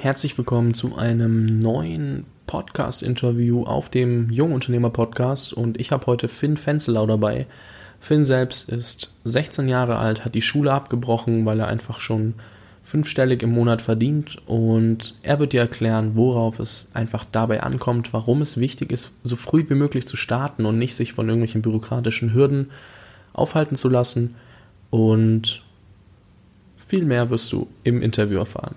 Herzlich willkommen zu einem neuen Podcast-Interview auf dem Jungunternehmer-Podcast und ich habe heute Finn Fenzelau dabei. Finn selbst ist 16 Jahre alt, hat die Schule abgebrochen, weil er einfach schon fünfstellig im Monat verdient und er wird dir erklären, worauf es einfach dabei ankommt, warum es wichtig ist, so früh wie möglich zu starten und nicht sich von irgendwelchen bürokratischen Hürden aufhalten zu lassen und viel mehr wirst du im Interview erfahren.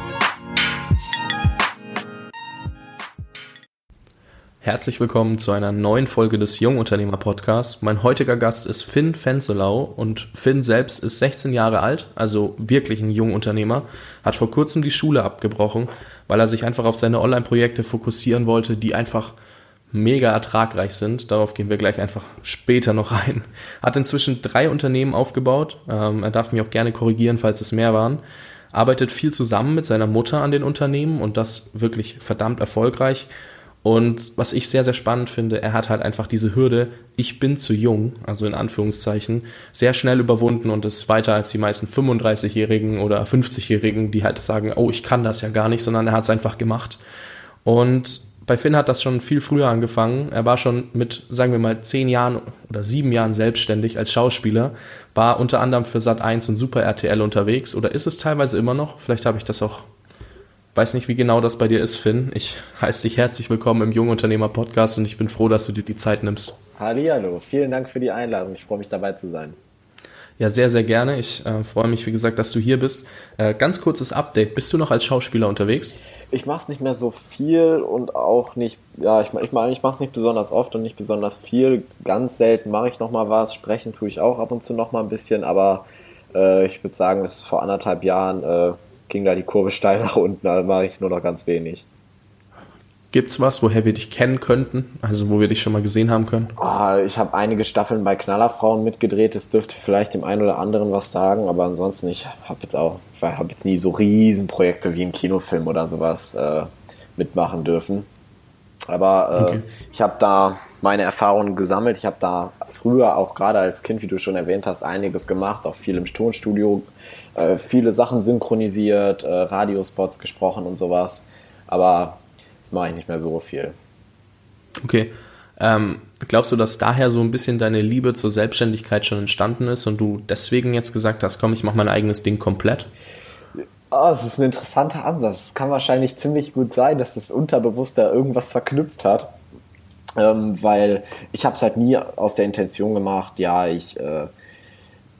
Herzlich willkommen zu einer neuen Folge des Jungunternehmer Podcasts. Mein heutiger Gast ist Finn Fenzelau und Finn selbst ist 16 Jahre alt, also wirklich ein Jungunternehmer, hat vor kurzem die Schule abgebrochen, weil er sich einfach auf seine Online-Projekte fokussieren wollte, die einfach mega ertragreich sind. Darauf gehen wir gleich einfach später noch rein. Hat inzwischen drei Unternehmen aufgebaut. Ähm, er darf mich auch gerne korrigieren, falls es mehr waren. Arbeitet viel zusammen mit seiner Mutter an den Unternehmen und das wirklich verdammt erfolgreich und was ich sehr, sehr spannend finde, er hat halt einfach diese Hürde, ich bin zu jung, also in Anführungszeichen, sehr schnell überwunden und ist weiter als die meisten 35-Jährigen oder 50-Jährigen, die halt sagen, oh, ich kann das ja gar nicht, sondern er hat es einfach gemacht. Und bei Finn hat das schon viel früher angefangen. Er war schon mit, sagen wir mal, zehn Jahren oder sieben Jahren selbstständig als Schauspieler, war unter anderem für Sat 1 und Super RTL unterwegs oder ist es teilweise immer noch. Vielleicht habe ich das auch Weiß nicht, wie genau das bei dir ist, Finn. Ich heiße dich herzlich willkommen im Jungunternehmer Podcast und ich bin froh, dass du dir die Zeit nimmst. Hallo, vielen Dank für die Einladung. Ich freue mich dabei zu sein. Ja, sehr, sehr gerne. Ich äh, freue mich, wie gesagt, dass du hier bist. Äh, ganz kurzes Update. Bist du noch als Schauspieler unterwegs? Ich mache es nicht mehr so viel und auch nicht, ja, ich, ich, ich mache es nicht besonders oft und nicht besonders viel. Ganz selten mache ich nochmal was. Sprechen tue ich auch ab und zu nochmal ein bisschen, aber äh, ich würde sagen, es ist vor anderthalb Jahren äh, ging da die Kurve steil nach unten, da mache ich nur noch ganz wenig. Gibt's was, woher wir dich kennen könnten? Also wo wir dich schon mal gesehen haben können? Oh, ich habe einige Staffeln bei Knallerfrauen mitgedreht. Das dürfte vielleicht dem einen oder anderen was sagen, aber ansonsten ich habe jetzt auch, habe jetzt nie so Riesenprojekte wie ein Kinofilm oder sowas äh, mitmachen dürfen. Aber äh, okay. ich habe da meine Erfahrungen gesammelt. Ich habe da früher auch gerade als Kind, wie du schon erwähnt hast, einiges gemacht, auch viel im Tonstudio äh, viele Sachen synchronisiert, äh, Radiospots gesprochen und sowas. Aber das mache ich nicht mehr so viel. Okay. Ähm, glaubst du, dass daher so ein bisschen deine Liebe zur Selbstständigkeit schon entstanden ist und du deswegen jetzt gesagt hast, komm, ich mache mein eigenes Ding komplett? Oh, das ist ein interessanter Ansatz. Es kann wahrscheinlich ziemlich gut sein, dass das unterbewusst da irgendwas verknüpft hat. Ähm, weil ich habe es halt nie aus der Intention gemacht, ja, ich äh,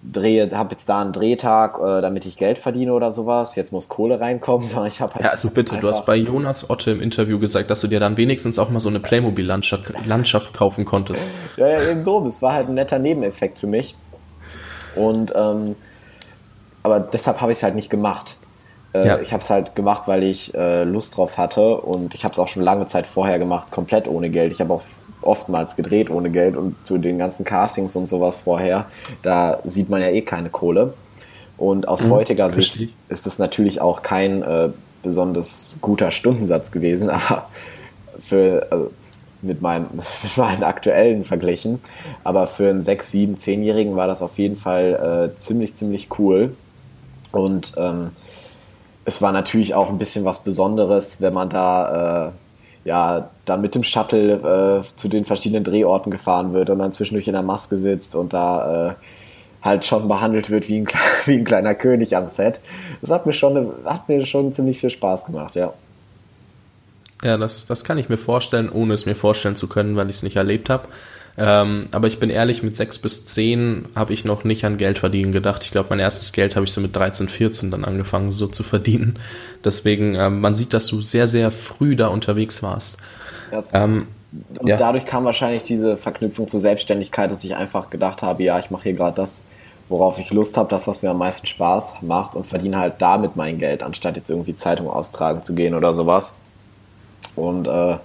drehe, habe jetzt da einen Drehtag, äh, damit ich Geld verdiene oder sowas. Jetzt muss Kohle reinkommen, sondern ich habe halt. Ja, also bitte, du hast bei Jonas Otte im Interview gesagt, dass du dir dann wenigstens auch mal so eine Playmobil-Landschaft Landschaft kaufen konntest. ja, ja, eben so. Es war halt ein netter Nebeneffekt für mich. Und ähm, aber deshalb habe ich es halt nicht gemacht. Äh, ja. Ich habe es halt gemacht, weil ich äh, Lust drauf hatte und ich habe es auch schon lange Zeit vorher gemacht, komplett ohne Geld. Ich habe auch oftmals gedreht ohne Geld und zu den ganzen Castings und sowas vorher, da sieht man ja eh keine Kohle. Und aus mhm, heutiger Sicht ist das natürlich auch kein äh, besonders guter Stundensatz gewesen, aber für also mit, meinem, mit meinen aktuellen verglichen. Aber für einen 6, 7, 10-Jährigen war das auf jeden Fall äh, ziemlich, ziemlich cool. Und ähm, es war natürlich auch ein bisschen was Besonderes, wenn man da äh, ja, dann mit dem Shuttle äh, zu den verschiedenen Drehorten gefahren wird und dann zwischendurch in der Maske sitzt und da äh, halt schon behandelt wird wie ein, wie ein kleiner König am Set. Das hat mir schon, hat mir schon ziemlich viel Spaß gemacht, ja. Ja, das, das kann ich mir vorstellen, ohne es mir vorstellen zu können, weil ich es nicht erlebt habe. Ähm, aber ich bin ehrlich, mit sechs bis zehn habe ich noch nicht an Geld verdienen gedacht. Ich glaube, mein erstes Geld habe ich so mit 13, 14 dann angefangen, so zu verdienen. Deswegen, ähm, man sieht, dass du sehr, sehr früh da unterwegs warst. Ähm, und ja. dadurch kam wahrscheinlich diese Verknüpfung zur Selbstständigkeit, dass ich einfach gedacht habe, ja, ich mache hier gerade das, worauf ich Lust habe, das, was mir am meisten Spaß macht und verdiene halt damit mein Geld, anstatt jetzt irgendwie Zeitung austragen zu gehen oder sowas. Und äh,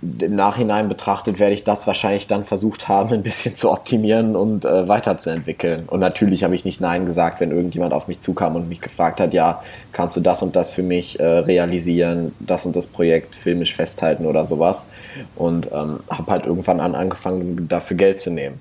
im Nachhinein betrachtet werde ich das wahrscheinlich dann versucht haben, ein bisschen zu optimieren und äh, weiterzuentwickeln. Und natürlich habe ich nicht Nein gesagt, wenn irgendjemand auf mich zukam und mich gefragt hat, ja, kannst du das und das für mich äh, realisieren, das und das Projekt filmisch festhalten oder sowas. Und ähm, habe halt irgendwann an angefangen, dafür Geld zu nehmen.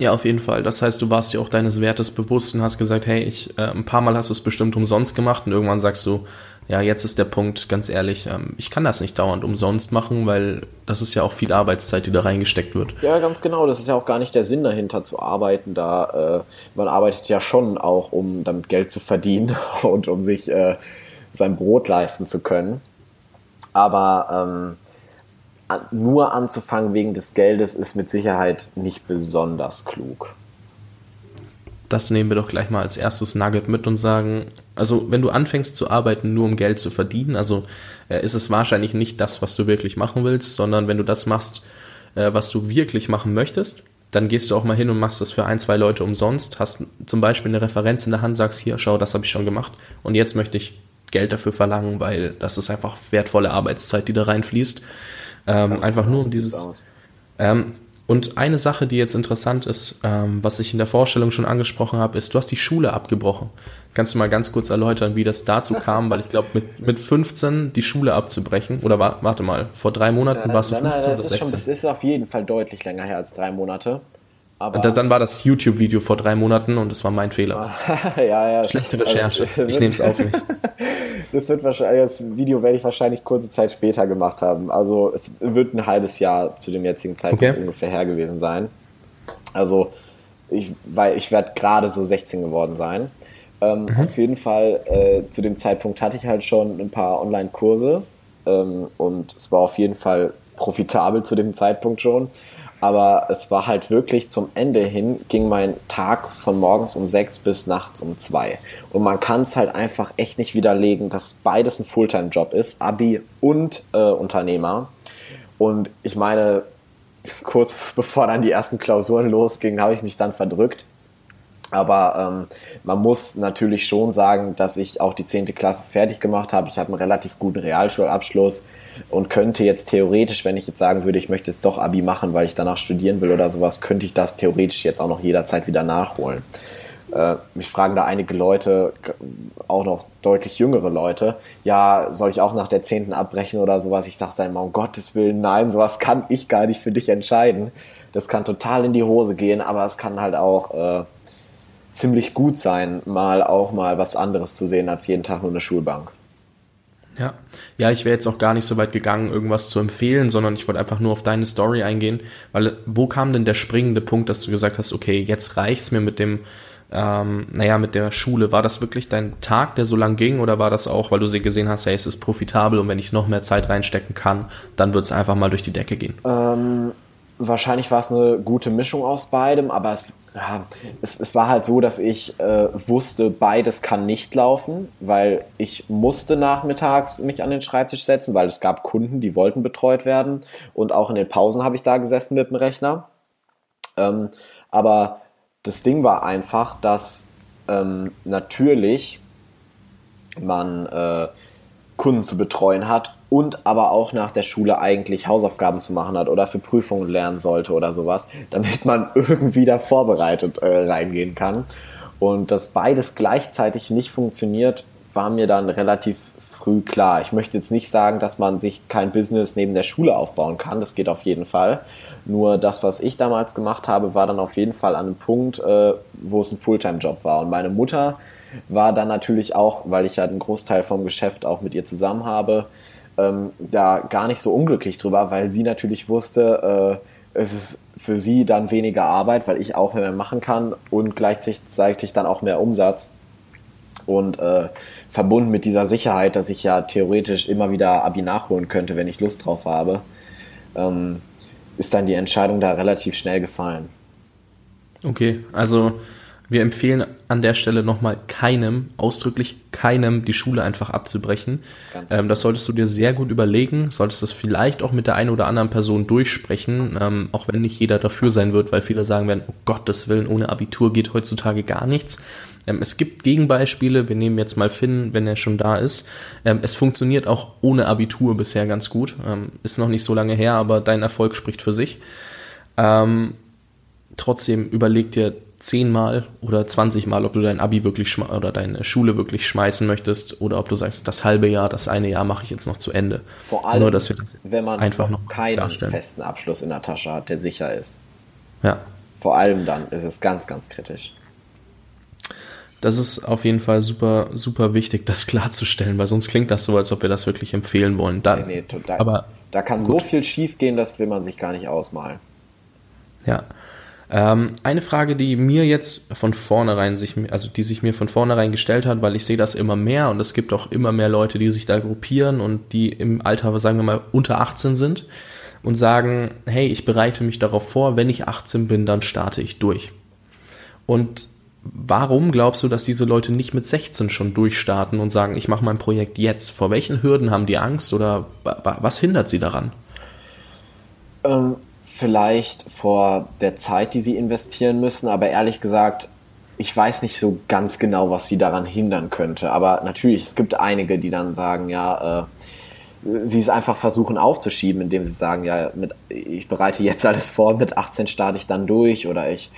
Ja, auf jeden Fall. Das heißt, du warst dir auch deines Wertes bewusst und hast gesagt, hey, ich, äh, ein paar Mal hast du es bestimmt umsonst gemacht und irgendwann sagst du, ja, jetzt ist der Punkt, ganz ehrlich, ähm, ich kann das nicht dauernd umsonst machen, weil das ist ja auch viel Arbeitszeit, die da reingesteckt wird. Ja, ganz genau. Das ist ja auch gar nicht der Sinn dahinter zu arbeiten. Da äh, man arbeitet ja schon auch, um damit Geld zu verdienen und um sich äh, sein Brot leisten zu können. Aber ähm, nur anzufangen wegen des Geldes ist mit Sicherheit nicht besonders klug das nehmen wir doch gleich mal als erstes Nugget mit und sagen, also wenn du anfängst zu arbeiten, nur um Geld zu verdienen, also äh, ist es wahrscheinlich nicht das, was du wirklich machen willst, sondern wenn du das machst, äh, was du wirklich machen möchtest, dann gehst du auch mal hin und machst das für ein, zwei Leute umsonst, hast zum Beispiel eine Referenz in der Hand, sagst hier, schau, das habe ich schon gemacht und jetzt möchte ich Geld dafür verlangen, weil das ist einfach wertvolle Arbeitszeit, die da reinfließt. Ähm, einfach nur um dieses. Ähm, und eine Sache, die jetzt interessant ist, ähm, was ich in der Vorstellung schon angesprochen habe, ist, du hast die Schule abgebrochen. Kannst du mal ganz kurz erläutern, wie das dazu kam? Weil ich glaube, mit, mit 15 die Schule abzubrechen, oder wa warte mal, vor drei Monaten warst du 15 oder 16? Schon, das ist auf jeden Fall deutlich länger her als drei Monate. Aber dann war das YouTube-Video vor drei Monaten und es war mein Fehler. ja, ja. Schlechte also, Recherche. Also, ich nehme es auf mich. das, wird wahrscheinlich, das Video werde ich wahrscheinlich kurze Zeit später gemacht haben. Also es wird ein halbes Jahr zu dem jetzigen Zeitpunkt okay. ungefähr her gewesen sein. Also ich, weil ich werde gerade so 16 geworden sein. Ähm, mhm. Auf jeden Fall, äh, zu dem Zeitpunkt hatte ich halt schon ein paar Online-Kurse ähm, und es war auf jeden Fall profitabel zu dem Zeitpunkt schon. Aber es war halt wirklich zum Ende hin, ging mein Tag von morgens um sechs bis nachts um zwei. Und man kann es halt einfach echt nicht widerlegen, dass beides ein Fulltime-Job ist, Abi und äh, Unternehmer. Und ich meine, kurz bevor dann die ersten Klausuren losgingen, habe ich mich dann verdrückt. Aber ähm, man muss natürlich schon sagen, dass ich auch die zehnte Klasse fertig gemacht habe. Ich habe einen relativ guten Realschulabschluss und könnte jetzt theoretisch, wenn ich jetzt sagen würde, ich möchte jetzt doch Abi machen, weil ich danach studieren will oder sowas, könnte ich das theoretisch jetzt auch noch jederzeit wieder nachholen. Äh, mich fragen da einige Leute, auch noch deutlich jüngere Leute, ja, soll ich auch nach der zehnten abbrechen oder sowas? Ich sage immer, um Gottes Willen, nein, sowas kann ich gar nicht für dich entscheiden. Das kann total in die Hose gehen, aber es kann halt auch äh, ziemlich gut sein, mal auch mal was anderes zu sehen als jeden Tag nur eine Schulbank. Ja, ja, ich wäre jetzt auch gar nicht so weit gegangen, irgendwas zu empfehlen, sondern ich wollte einfach nur auf deine Story eingehen, weil wo kam denn der springende Punkt, dass du gesagt hast, okay, jetzt reicht's mir mit dem, ähm, naja, mit der Schule. War das wirklich dein Tag, der so lang ging, oder war das auch, weil du sie gesehen hast, hey, es ist profitabel und wenn ich noch mehr Zeit reinstecken kann, dann wird's einfach mal durch die Decke gehen? Ähm, wahrscheinlich war es eine gute Mischung aus beidem, aber es ja, es, es war halt so, dass ich äh, wusste, beides kann nicht laufen, weil ich musste nachmittags mich an den Schreibtisch setzen, weil es gab Kunden, die wollten betreut werden und auch in den Pausen habe ich da gesessen mit dem Rechner. Ähm, aber das Ding war einfach, dass ähm, natürlich man äh, Kunden zu betreuen hat und aber auch nach der Schule eigentlich Hausaufgaben zu machen hat oder für Prüfungen lernen sollte oder sowas, damit man irgendwie da vorbereitet äh, reingehen kann. Und dass beides gleichzeitig nicht funktioniert, war mir dann relativ früh klar. Ich möchte jetzt nicht sagen, dass man sich kein Business neben der Schule aufbauen kann. Das geht auf jeden Fall. Nur das, was ich damals gemacht habe, war dann auf jeden Fall an einem Punkt, äh, wo es ein Fulltime-Job war. Und meine Mutter war dann natürlich auch, weil ich ja einen Großteil vom Geschäft auch mit ihr zusammen habe, ähm, da gar nicht so unglücklich drüber, weil sie natürlich wusste, äh, es ist für sie dann weniger Arbeit, weil ich auch mehr machen kann und gleichzeitig dann auch mehr Umsatz. Und äh, verbunden mit dieser Sicherheit, dass ich ja theoretisch immer wieder Abi nachholen könnte, wenn ich Lust drauf habe, ähm, ist dann die Entscheidung da relativ schnell gefallen. Okay, also wir empfehlen an der Stelle nochmal keinem, ausdrücklich keinem, die Schule einfach abzubrechen. Ähm, das solltest du dir sehr gut überlegen, solltest das vielleicht auch mit der einen oder anderen Person durchsprechen, ähm, auch wenn nicht jeder dafür sein wird, weil viele sagen werden, oh Gottes Willen, ohne Abitur geht heutzutage gar nichts. Ähm, es gibt Gegenbeispiele, wir nehmen jetzt mal Finn, wenn er schon da ist. Ähm, es funktioniert auch ohne Abitur bisher ganz gut. Ähm, ist noch nicht so lange her, aber dein Erfolg spricht für sich. Ähm, trotzdem überleg dir zehnmal oder zwanzigmal, ob du dein Abi wirklich oder deine Schule wirklich schmeißen möchtest oder ob du sagst, das halbe Jahr, das eine Jahr mache ich jetzt noch zu Ende. Vor allem, Nur, dass wir das wenn man einfach noch keinen darstellen. festen Abschluss in der Tasche hat, der sicher ist. Ja. Vor allem dann ist es ganz, ganz kritisch. Das ist auf jeden Fall super, super wichtig, das klarzustellen, weil sonst klingt das so, als ob wir das wirklich empfehlen wollen. Da, nee, nee, total. Aber da kann gut. so viel schief gehen, das will man sich gar nicht ausmalen. Ja. Ähm, eine Frage, die mir jetzt von vornherein sich, also die sich mir von vornherein gestellt hat, weil ich sehe das immer mehr und es gibt auch immer mehr Leute, die sich da gruppieren und die im Alter, sagen wir mal, unter 18 sind und sagen, hey, ich bereite mich darauf vor, wenn ich 18 bin, dann starte ich durch. Und warum glaubst du, dass diese Leute nicht mit 16 schon durchstarten und sagen, ich mache mein Projekt jetzt? Vor welchen Hürden haben die Angst oder was hindert sie daran? Ähm, vielleicht vor der Zeit, die sie investieren müssen, aber ehrlich gesagt, ich weiß nicht so ganz genau, was sie daran hindern könnte. Aber natürlich, es gibt einige, die dann sagen, ja, äh, sie es einfach versuchen aufzuschieben, indem sie sagen, ja, mit, ich bereite jetzt alles vor, mit 18 starte ich dann durch oder ich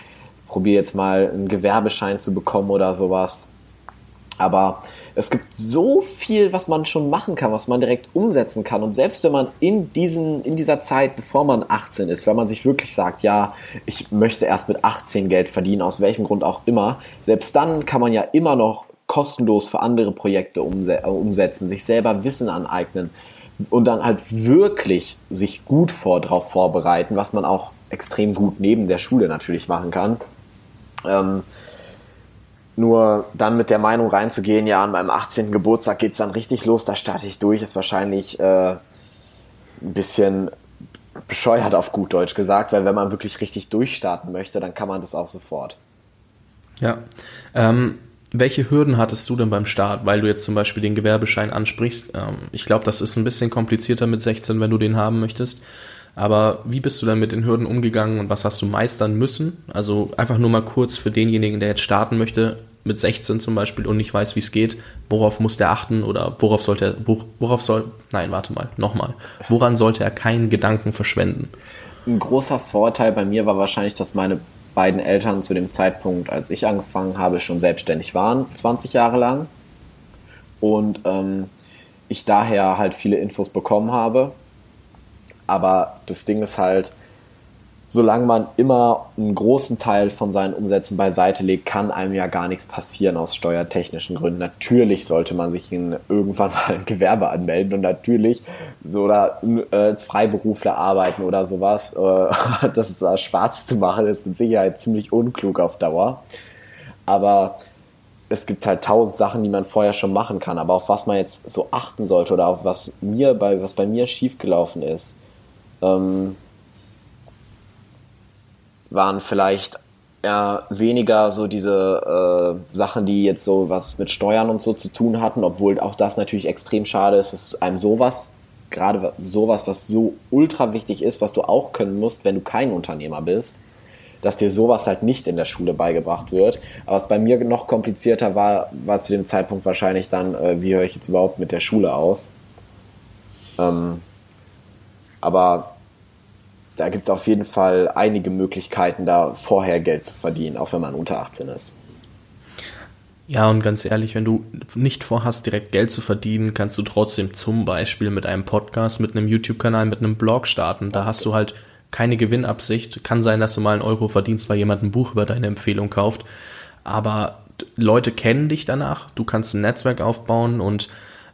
probiere jetzt mal einen Gewerbeschein zu bekommen oder sowas. Aber es gibt so viel, was man schon machen kann, was man direkt umsetzen kann. Und selbst wenn man in, diesen, in dieser Zeit, bevor man 18 ist, wenn man sich wirklich sagt, ja, ich möchte erst mit 18 Geld verdienen, aus welchem Grund auch immer, selbst dann kann man ja immer noch kostenlos für andere Projekte umsetzen, sich selber Wissen aneignen und dann halt wirklich sich gut vor, darauf vorbereiten, was man auch extrem gut neben der Schule natürlich machen kann. Ähm, nur dann mit der Meinung reinzugehen, ja, an meinem 18. Geburtstag geht es dann richtig los, da starte ich durch, ist wahrscheinlich äh, ein bisschen bescheuert auf gut Deutsch gesagt, weil wenn man wirklich richtig durchstarten möchte, dann kann man das auch sofort. Ja. Ähm, welche Hürden hattest du denn beim Start, weil du jetzt zum Beispiel den Gewerbeschein ansprichst? Ähm, ich glaube, das ist ein bisschen komplizierter mit 16, wenn du den haben möchtest. Aber wie bist du dann mit den Hürden umgegangen und was hast du meistern müssen? Also einfach nur mal kurz für denjenigen, der jetzt starten möchte, mit 16 zum Beispiel und nicht weiß, wie es geht, worauf muss der achten oder worauf sollte er, worauf soll, nein, warte mal, nochmal, woran sollte er keinen Gedanken verschwenden? Ein großer Vorteil bei mir war wahrscheinlich, dass meine beiden Eltern zu dem Zeitpunkt, als ich angefangen habe, schon selbstständig waren, 20 Jahre lang. Und ähm, ich daher halt viele Infos bekommen habe aber das Ding ist halt, solange man immer einen großen Teil von seinen Umsätzen beiseite legt, kann einem ja gar nichts passieren aus steuertechnischen Gründen. Natürlich sollte man sich in, irgendwann mal ein Gewerbe anmelden und natürlich so oder äh, als Freiberufler arbeiten oder sowas. Äh, das ist äh, schwarz zu machen, ist mit Sicherheit ziemlich unklug auf Dauer. Aber es gibt halt tausend Sachen, die man vorher schon machen kann. Aber auf was man jetzt so achten sollte oder auf was mir bei, was bei mir schiefgelaufen ist, ähm, waren vielleicht eher weniger so diese äh, Sachen, die jetzt so was mit Steuern und so zu tun hatten, obwohl auch das natürlich extrem schade ist, dass einem sowas, gerade sowas, was so ultra wichtig ist, was du auch können musst, wenn du kein Unternehmer bist, dass dir sowas halt nicht in der Schule beigebracht wird. Aber was bei mir noch komplizierter war, war zu dem Zeitpunkt wahrscheinlich dann, äh, wie höre ich jetzt überhaupt mit der Schule auf? Ähm, aber da gibt es auf jeden Fall einige Möglichkeiten, da vorher Geld zu verdienen, auch wenn man unter 18 ist. Ja, und ganz ehrlich, wenn du nicht vorhast, direkt Geld zu verdienen, kannst du trotzdem zum Beispiel mit einem Podcast, mit einem YouTube-Kanal, mit einem Blog starten. Da hast du halt keine Gewinnabsicht. Kann sein, dass du mal einen Euro verdienst, weil jemand ein Buch über deine Empfehlung kauft. Aber Leute kennen dich danach. Du kannst ein Netzwerk aufbauen und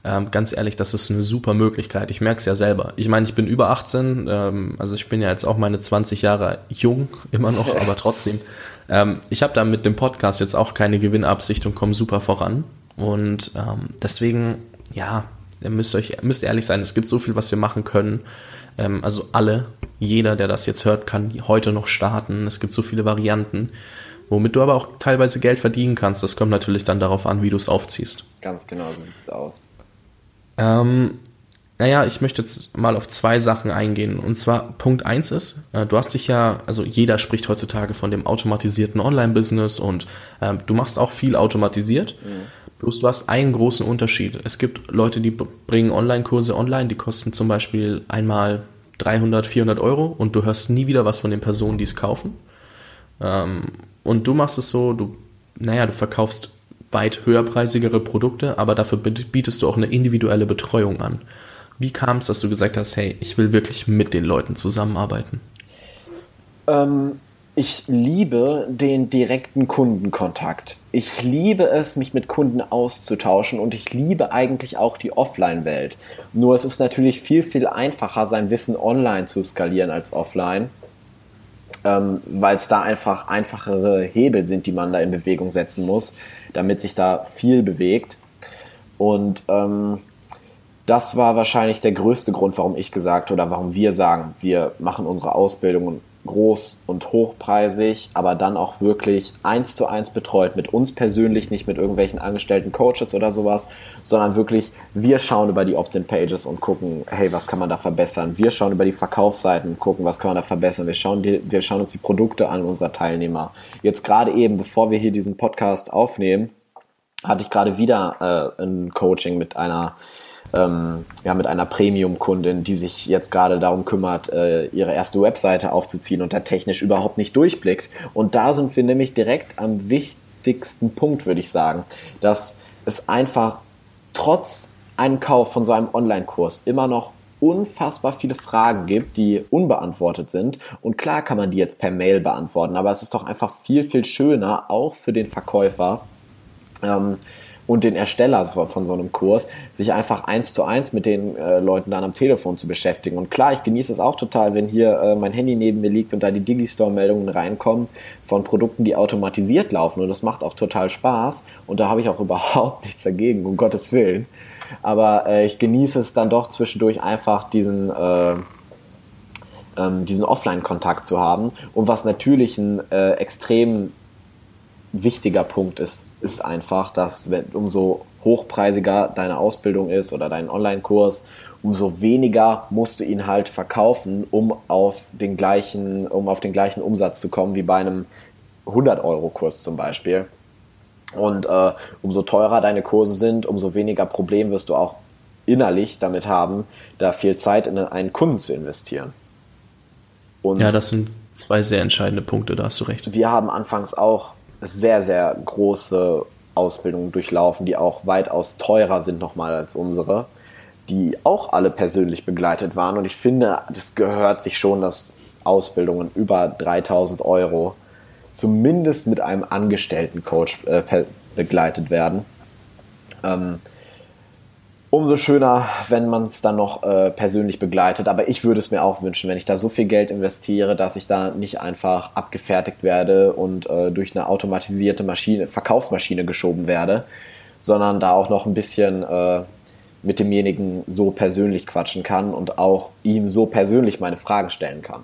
ähm, ganz ehrlich, das ist eine super Möglichkeit. Ich merke es ja selber. Ich meine, ich bin über 18, ähm, also ich bin ja jetzt auch meine 20 Jahre jung, immer noch, aber trotzdem. Ähm, ich habe da mit dem Podcast jetzt auch keine Gewinnabsicht und komme super voran. Und ähm, deswegen, ja, ihr müsst euch, müsst ehrlich sein, es gibt so viel, was wir machen können. Ähm, also alle, jeder, der das jetzt hört, kann heute noch starten. Es gibt so viele Varianten. womit du aber auch teilweise Geld verdienen kannst. Das kommt natürlich dann darauf an, wie du es aufziehst. Ganz genau so sieht es aus. Ähm, naja, ich möchte jetzt mal auf zwei Sachen eingehen. Und zwar Punkt eins ist, äh, du hast dich ja, also jeder spricht heutzutage von dem automatisierten Online-Business und äh, du machst auch viel automatisiert. Mhm. Bloß du hast einen großen Unterschied. Es gibt Leute, die bringen Online-Kurse online, die kosten zum Beispiel einmal 300, 400 Euro und du hörst nie wieder was von den Personen, die es kaufen. Ähm, und du machst es so, du, naja, du verkaufst weit höherpreisigere Produkte, aber dafür bietest du auch eine individuelle Betreuung an. Wie kam es, dass du gesagt hast, hey, ich will wirklich mit den Leuten zusammenarbeiten? Ähm, ich liebe den direkten Kundenkontakt. Ich liebe es, mich mit Kunden auszutauschen und ich liebe eigentlich auch die Offline-Welt. Nur es ist natürlich viel, viel einfacher, sein Wissen online zu skalieren als offline, ähm, weil es da einfach einfachere Hebel sind, die man da in Bewegung setzen muss, damit sich da viel bewegt. Und ähm, das war wahrscheinlich der größte Grund, warum ich gesagt oder warum wir sagen, wir machen unsere Ausbildungen groß und hochpreisig, aber dann auch wirklich eins zu eins betreut, mit uns persönlich, nicht mit irgendwelchen angestellten Coaches oder sowas, sondern wirklich, wir schauen über die Opt-in-Pages und gucken, hey, was kann man da verbessern? Wir schauen über die Verkaufsseiten und gucken, was kann man da verbessern? Wir schauen, die, wir schauen uns die Produkte an unserer Teilnehmer. Jetzt gerade eben, bevor wir hier diesen Podcast aufnehmen, hatte ich gerade wieder äh, ein Coaching mit einer ähm, ja, mit einer Premium-Kundin, die sich jetzt gerade darum kümmert, äh, ihre erste Webseite aufzuziehen und da technisch überhaupt nicht durchblickt. Und da sind wir nämlich direkt am wichtigsten Punkt, würde ich sagen, dass es einfach trotz einem Kauf von so einem Online-Kurs immer noch unfassbar viele Fragen gibt, die unbeantwortet sind. Und klar kann man die jetzt per Mail beantworten, aber es ist doch einfach viel, viel schöner, auch für den Verkäufer, ähm, und den Ersteller von so einem Kurs, sich einfach eins zu eins mit den äh, Leuten dann am Telefon zu beschäftigen. Und klar, ich genieße es auch total, wenn hier äh, mein Handy neben mir liegt und da die Digistore-Meldungen reinkommen von Produkten, die automatisiert laufen. Und das macht auch total Spaß. Und da habe ich auch überhaupt nichts dagegen, um Gottes Willen. Aber äh, ich genieße es dann doch zwischendurch einfach diesen äh, ähm, diesen Offline-Kontakt zu haben. Und was natürlich ein äh, extrem wichtiger Punkt ist, ist einfach, dass wenn, umso hochpreisiger deine Ausbildung ist oder dein Online-Kurs, umso weniger musst du ihn halt verkaufen, um auf den gleichen, um auf den gleichen Umsatz zu kommen wie bei einem 100-Euro-Kurs zum Beispiel. Und äh, umso teurer deine Kurse sind, umso weniger Problem wirst du auch innerlich damit haben, da viel Zeit in einen Kunden zu investieren. Und ja, das sind zwei sehr entscheidende Punkte, da hast du recht. Wir haben anfangs auch sehr, sehr große Ausbildungen durchlaufen, die auch weitaus teurer sind nochmal als unsere, die auch alle persönlich begleitet waren. Und ich finde, das gehört sich schon, dass Ausbildungen über 3000 Euro zumindest mit einem angestellten Coach äh, begleitet werden. Ähm, umso schöner, wenn man es dann noch äh, persönlich begleitet. Aber ich würde es mir auch wünschen, wenn ich da so viel Geld investiere, dass ich da nicht einfach abgefertigt werde und äh, durch eine automatisierte Maschine, Verkaufsmaschine geschoben werde, sondern da auch noch ein bisschen äh, mit demjenigen so persönlich quatschen kann und auch ihm so persönlich meine Fragen stellen kann.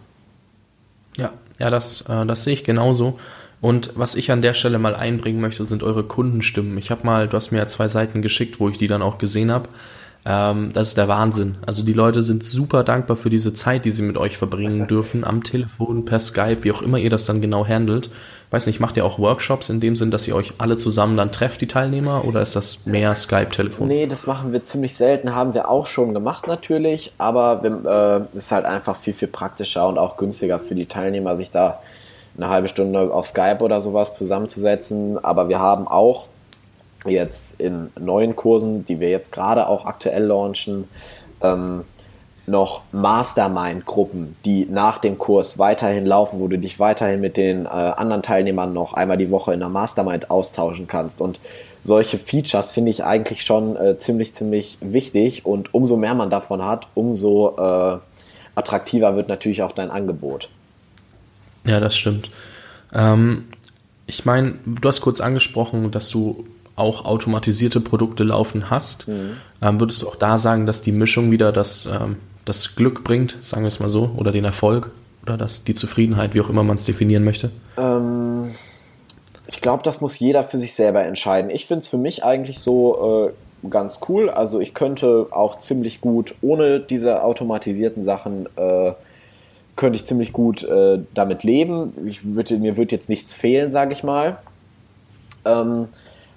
Ja, ja, das, äh, das sehe ich genauso. Und was ich an der Stelle mal einbringen möchte, sind eure Kundenstimmen. Ich habe mal, du hast mir ja zwei Seiten geschickt, wo ich die dann auch gesehen habe. Ähm, das ist der Wahnsinn. Also die Leute sind super dankbar für diese Zeit, die sie mit euch verbringen dürfen, am Telefon, per Skype, wie auch immer ihr das dann genau handelt. Weiß nicht, macht ihr auch Workshops in dem Sinn, dass ihr euch alle zusammen dann trefft, die Teilnehmer, oder ist das mehr Skype-Telefon? Nee, das machen wir ziemlich selten, haben wir auch schon gemacht natürlich, aber äh, ist halt einfach viel, viel praktischer und auch günstiger für die Teilnehmer, sich da eine halbe Stunde auf Skype oder sowas zusammenzusetzen. Aber wir haben auch jetzt in neuen Kursen, die wir jetzt gerade auch aktuell launchen, ähm, noch Mastermind-Gruppen, die nach dem Kurs weiterhin laufen, wo du dich weiterhin mit den äh, anderen Teilnehmern noch einmal die Woche in der Mastermind austauschen kannst. Und solche Features finde ich eigentlich schon äh, ziemlich, ziemlich wichtig. Und umso mehr man davon hat, umso äh, attraktiver wird natürlich auch dein Angebot. Ja, das stimmt. Ähm, ich meine, du hast kurz angesprochen, dass du auch automatisierte Produkte laufen hast. Mhm. Ähm, würdest du auch da sagen, dass die Mischung wieder das, ähm, das Glück bringt, sagen wir es mal so, oder den Erfolg oder das, die Zufriedenheit, wie auch immer man es definieren möchte? Ähm, Ich glaube, das muss jeder für sich selber entscheiden. Ich finde es für mich eigentlich so äh, ganz cool. Also ich könnte auch ziemlich gut ohne diese automatisierten Sachen äh, könnte ich ziemlich gut äh, damit leben. Ich würd, mir wird jetzt nichts fehlen, sage ich mal. Ähm,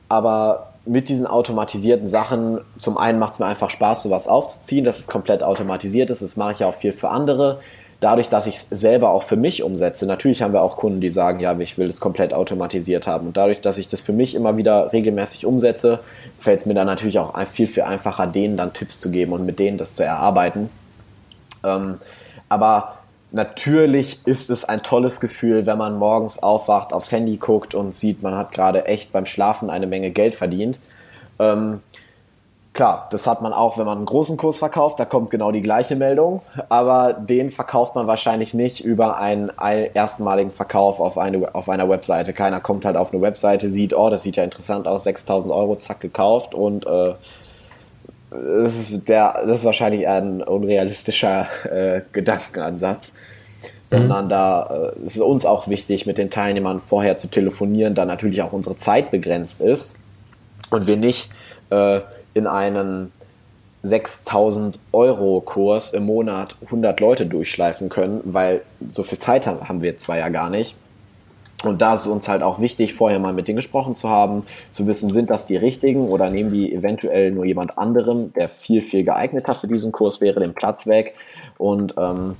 aber mit diesen automatisierten Sachen, zum einen macht es mir einfach Spaß, sowas aufzuziehen, dass es komplett automatisiert ist. Das mache ich ja auch viel für andere. Dadurch, dass ich es selber auch für mich umsetze, natürlich haben wir auch Kunden, die sagen, ja, ich will es komplett automatisiert haben. Und dadurch, dass ich das für mich immer wieder regelmäßig umsetze, fällt es mir dann natürlich auch viel, viel einfacher, denen dann Tipps zu geben und mit denen das zu erarbeiten. Ähm, aber Natürlich ist es ein tolles Gefühl, wenn man morgens aufwacht, aufs Handy guckt und sieht, man hat gerade echt beim Schlafen eine Menge Geld verdient. Ähm, klar, das hat man auch, wenn man einen großen Kurs verkauft, da kommt genau die gleiche Meldung, aber den verkauft man wahrscheinlich nicht über einen erstmaligen Verkauf auf, eine, auf einer Webseite. Keiner kommt halt auf eine Webseite, sieht, oh, das sieht ja interessant aus, 6000 Euro, zack, gekauft und äh, das ist, der, das ist wahrscheinlich ein unrealistischer äh, Gedankenansatz. Sondern mhm. da äh, ist es uns auch wichtig, mit den Teilnehmern vorher zu telefonieren, da natürlich auch unsere Zeit begrenzt ist und wir nicht äh, in einen 6000 Euro Kurs im Monat 100 Leute durchschleifen können, weil so viel Zeit haben wir zwar ja gar nicht. Und da ist uns halt auch wichtig, vorher mal mit denen gesprochen zu haben, zu wissen, sind das die richtigen oder nehmen die eventuell nur jemand anderem, der viel, viel geeigneter für diesen Kurs wäre, den Platz weg. Und ähm,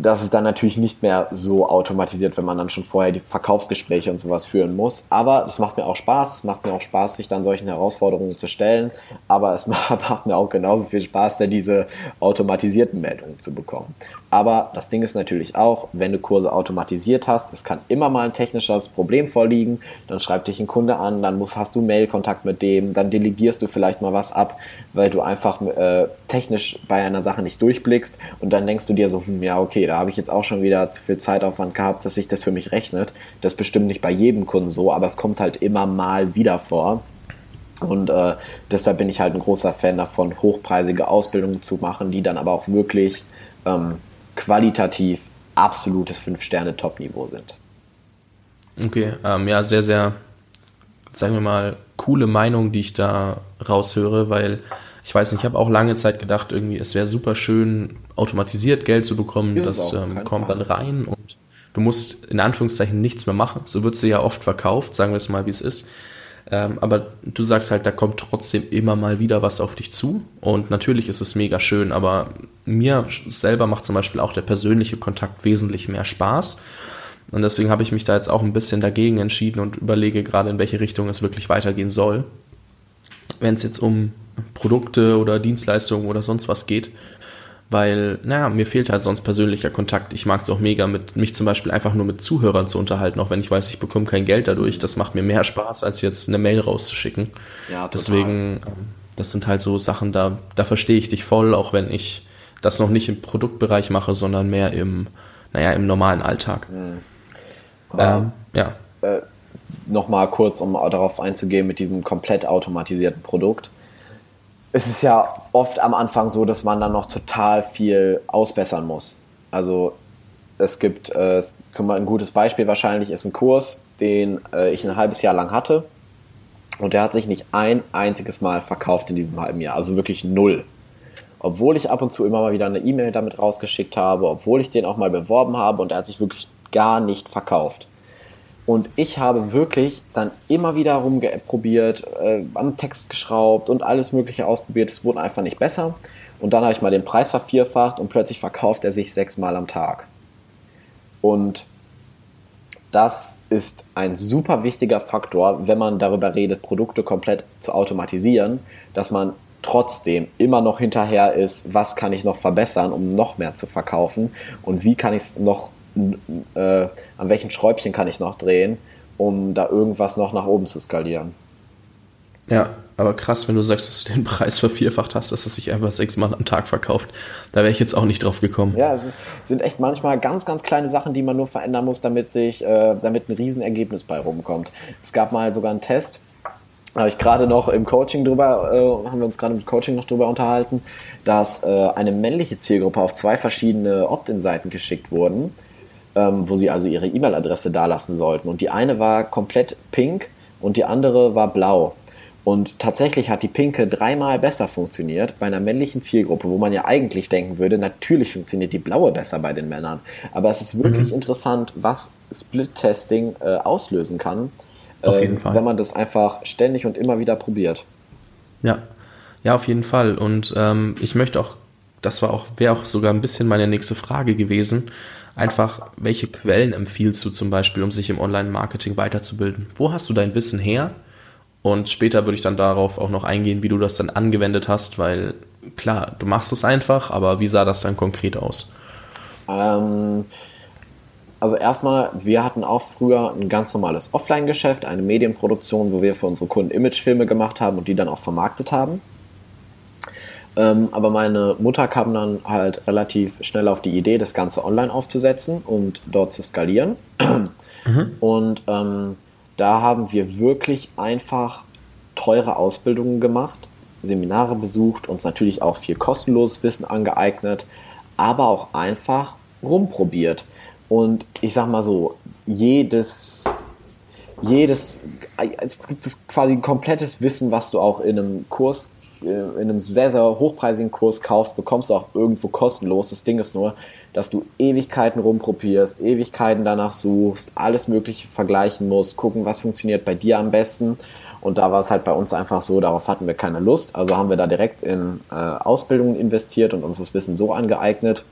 das ist dann natürlich nicht mehr so automatisiert, wenn man dann schon vorher die Verkaufsgespräche und sowas führen muss. Aber es macht mir auch Spaß. Es macht mir auch Spaß, sich dann solchen Herausforderungen zu stellen. Aber es macht mir auch genauso viel Spaß, dann diese automatisierten Meldungen zu bekommen. Aber das Ding ist natürlich auch, wenn du Kurse automatisiert hast, es kann immer mal ein technisches Problem vorliegen, dann schreibt dich ein Kunde an, dann musst, hast du Mailkontakt mit dem, dann delegierst du vielleicht mal was ab, weil du einfach äh, technisch bei einer Sache nicht durchblickst und dann denkst du dir so, hm, ja okay, da habe ich jetzt auch schon wieder zu viel Zeitaufwand gehabt, dass sich das für mich rechnet. Das ist bestimmt nicht bei jedem Kunden so, aber es kommt halt immer mal wieder vor. Und äh, deshalb bin ich halt ein großer Fan davon, hochpreisige Ausbildungen zu machen, die dann aber auch wirklich ähm, qualitativ absolutes 5-Sterne-Top-Niveau sind. Okay, ähm, ja, sehr, sehr, sagen wir mal, coole Meinung, die ich da raushöre, weil ich weiß nicht, ich habe auch lange Zeit gedacht, irgendwie, es wäre super schön, automatisiert Geld zu bekommen. Ist das ähm, kommt dann rein und du musst in Anführungszeichen nichts mehr machen. So wird sie ja oft verkauft, sagen wir es mal, wie es ist. Ähm, aber du sagst halt, da kommt trotzdem immer mal wieder was auf dich zu. Und natürlich ist es mega schön, aber mir selber macht zum Beispiel auch der persönliche Kontakt wesentlich mehr Spaß. Und deswegen habe ich mich da jetzt auch ein bisschen dagegen entschieden und überlege gerade, in welche Richtung es wirklich weitergehen soll. Wenn es jetzt um Produkte oder Dienstleistungen oder sonst was geht, weil, naja, mir fehlt halt sonst persönlicher Kontakt. Ich mag es auch mega, mit mich zum Beispiel einfach nur mit Zuhörern zu unterhalten, auch wenn ich weiß, ich bekomme kein Geld dadurch. Das macht mir mehr Spaß, als jetzt eine Mail rauszuschicken. Ja, total. Deswegen, ähm, das sind halt so Sachen, da, da verstehe ich dich voll, auch wenn ich das noch nicht im Produktbereich mache, sondern mehr im, naja, im normalen Alltag. Mhm. Ähm, ja. Äh, Nochmal kurz, um darauf einzugehen mit diesem komplett automatisierten Produkt es ist ja oft am Anfang so, dass man dann noch total viel ausbessern muss. Also es gibt äh, zum ein gutes Beispiel wahrscheinlich ist ein Kurs, den äh, ich ein halbes Jahr lang hatte und der hat sich nicht ein einziges Mal verkauft in diesem halben Jahr, also wirklich null. Obwohl ich ab und zu immer mal wieder eine E-Mail damit rausgeschickt habe, obwohl ich den auch mal beworben habe und er hat sich wirklich gar nicht verkauft. Und ich habe wirklich dann immer wieder rumprobiert, äh, am Text geschraubt und alles Mögliche ausprobiert. Es wurde einfach nicht besser. Und dann habe ich mal den Preis vervierfacht und plötzlich verkauft er sich sechsmal am Tag. Und das ist ein super wichtiger Faktor, wenn man darüber redet, Produkte komplett zu automatisieren, dass man trotzdem immer noch hinterher ist, was kann ich noch verbessern, um noch mehr zu verkaufen und wie kann ich es noch äh, an welchen Schräubchen kann ich noch drehen, um da irgendwas noch nach oben zu skalieren. Ja, aber krass, wenn du sagst, dass du den Preis vervierfacht hast, dass es sich einfach sechsmal am Tag verkauft. Da wäre ich jetzt auch nicht drauf gekommen. Ja, es ist, sind echt manchmal ganz, ganz kleine Sachen, die man nur verändern muss, damit sich, äh, damit ein Riesenergebnis bei rumkommt. Es gab mal sogar einen Test, habe ich gerade noch im Coaching drüber, äh, haben wir uns gerade mit Coaching noch drüber unterhalten, dass äh, eine männliche Zielgruppe auf zwei verschiedene Opt-in-Seiten geschickt wurden ähm, wo sie also ihre E-Mail-Adresse dalassen sollten. Und die eine war komplett pink und die andere war blau. Und tatsächlich hat die pinke dreimal besser funktioniert bei einer männlichen Zielgruppe, wo man ja eigentlich denken würde, natürlich funktioniert die blaue besser bei den Männern. Aber es ist wirklich mhm. interessant, was Split-Testing äh, auslösen kann, auf jeden äh, Fall. wenn man das einfach ständig und immer wieder probiert. Ja, ja, auf jeden Fall. Und ähm, ich möchte auch, das war auch, wäre auch sogar ein bisschen meine nächste Frage gewesen. Einfach, welche Quellen empfiehlst du zum Beispiel, um sich im Online-Marketing weiterzubilden? Wo hast du dein Wissen her? Und später würde ich dann darauf auch noch eingehen, wie du das dann angewendet hast, weil klar, du machst es einfach, aber wie sah das dann konkret aus? Ähm, also erstmal, wir hatten auch früher ein ganz normales Offline-Geschäft, eine Medienproduktion, wo wir für unsere Kunden Imagefilme gemacht haben und die dann auch vermarktet haben. Ähm, aber meine Mutter kam dann halt relativ schnell auf die Idee, das Ganze online aufzusetzen und dort zu skalieren. Mhm. Und ähm, da haben wir wirklich einfach teure Ausbildungen gemacht, Seminare besucht, uns natürlich auch viel kostenloses Wissen angeeignet, aber auch einfach rumprobiert. Und ich sag mal so, jedes, jedes, es gibt quasi ein komplettes Wissen, was du auch in einem Kurs, in einem sehr, sehr hochpreisigen Kurs kaufst, bekommst du auch irgendwo kostenlos. Das Ding ist nur, dass du Ewigkeiten rumprobierst, Ewigkeiten danach suchst, alles Mögliche vergleichen musst, gucken, was funktioniert bei dir am besten. Und da war es halt bei uns einfach so, darauf hatten wir keine Lust. Also haben wir da direkt in äh, Ausbildungen investiert und uns das Wissen so angeeignet.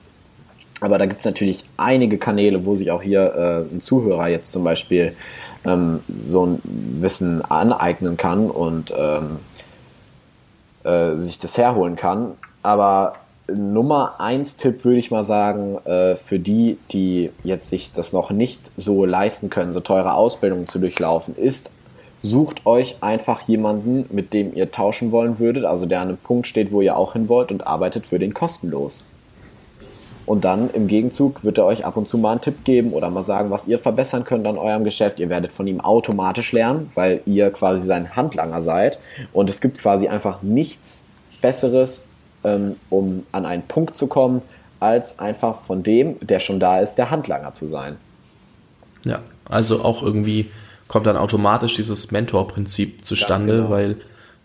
Aber da gibt es natürlich einige Kanäle, wo sich auch hier äh, ein Zuhörer jetzt zum Beispiel ähm, so ein Wissen aneignen kann und ähm, äh, sich das herholen kann. Aber Nummer eins Tipp würde ich mal sagen, äh, für die, die jetzt sich das noch nicht so leisten können, so teure Ausbildungen zu durchlaufen, ist, sucht euch einfach jemanden, mit dem ihr tauschen wollen würdet, also der an einem Punkt steht, wo ihr auch hin wollt und arbeitet für den kostenlos. Und dann im Gegenzug wird er euch ab und zu mal einen Tipp geben oder mal sagen, was ihr verbessern könnt an eurem Geschäft. Ihr werdet von ihm automatisch lernen, weil ihr quasi sein Handlanger seid. Und es gibt quasi einfach nichts Besseres ähm, um an einen Punkt zu kommen, als einfach von dem, der schon da ist, der Handlanger zu sein. Ja, also auch irgendwie kommt dann automatisch dieses Mentor-Prinzip zustande, genau. weil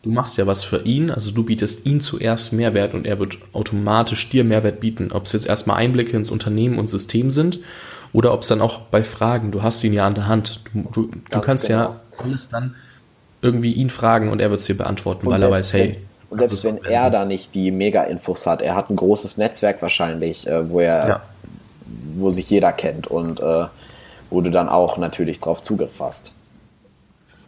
du machst ja was für ihn, also du bietest ihm zuerst Mehrwert und er wird automatisch dir Mehrwert bieten. Ob es jetzt erstmal Einblicke ins Unternehmen und System sind oder ob es dann auch bei Fragen, du hast ihn ja an der Hand. Du, du, du kannst genau. ja alles dann irgendwie ihn fragen und er wird es dir beantworten, und weil er weiß, hey, und selbst wenn er da nicht die Mega-Infos hat, er hat ein großes Netzwerk wahrscheinlich, äh, wo er, ja. wo sich jeder kennt und äh, wo du dann auch natürlich drauf Zugriff hast.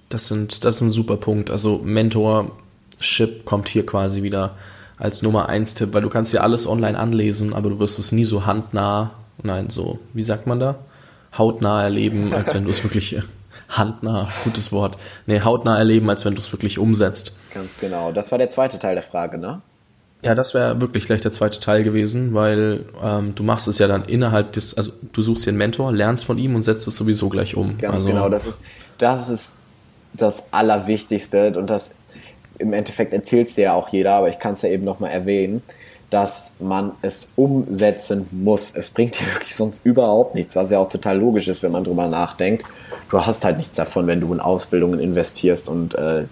Das sind, das ist ein super Punkt. Also Mentorship kommt hier quasi wieder als Nummer eins Tipp, weil du kannst ja alles online anlesen, aber du wirst es nie so handnah, nein, so, wie sagt man da? Hautnah erleben, als wenn du es wirklich handnah, gutes Wort, nee, hautnah erleben, als wenn du es wirklich umsetzt. Ganz genau. Das war der zweite Teil der Frage, ne? Ja, das wäre wirklich gleich der zweite Teil gewesen, weil ähm, du machst es ja dann innerhalb des, also du suchst dir einen Mentor, lernst von ihm und setzt es sowieso gleich um. Ganz also, genau, das ist, das ist das Allerwichtigste und das im Endeffekt erzählt es dir ja auch jeder, aber ich kann es ja eben nochmal erwähnen, dass man es umsetzen muss. Es bringt dir wirklich sonst überhaupt nichts, was ja auch total logisch ist, wenn man drüber nachdenkt. Du hast halt nichts davon, wenn du in Ausbildungen investierst und äh,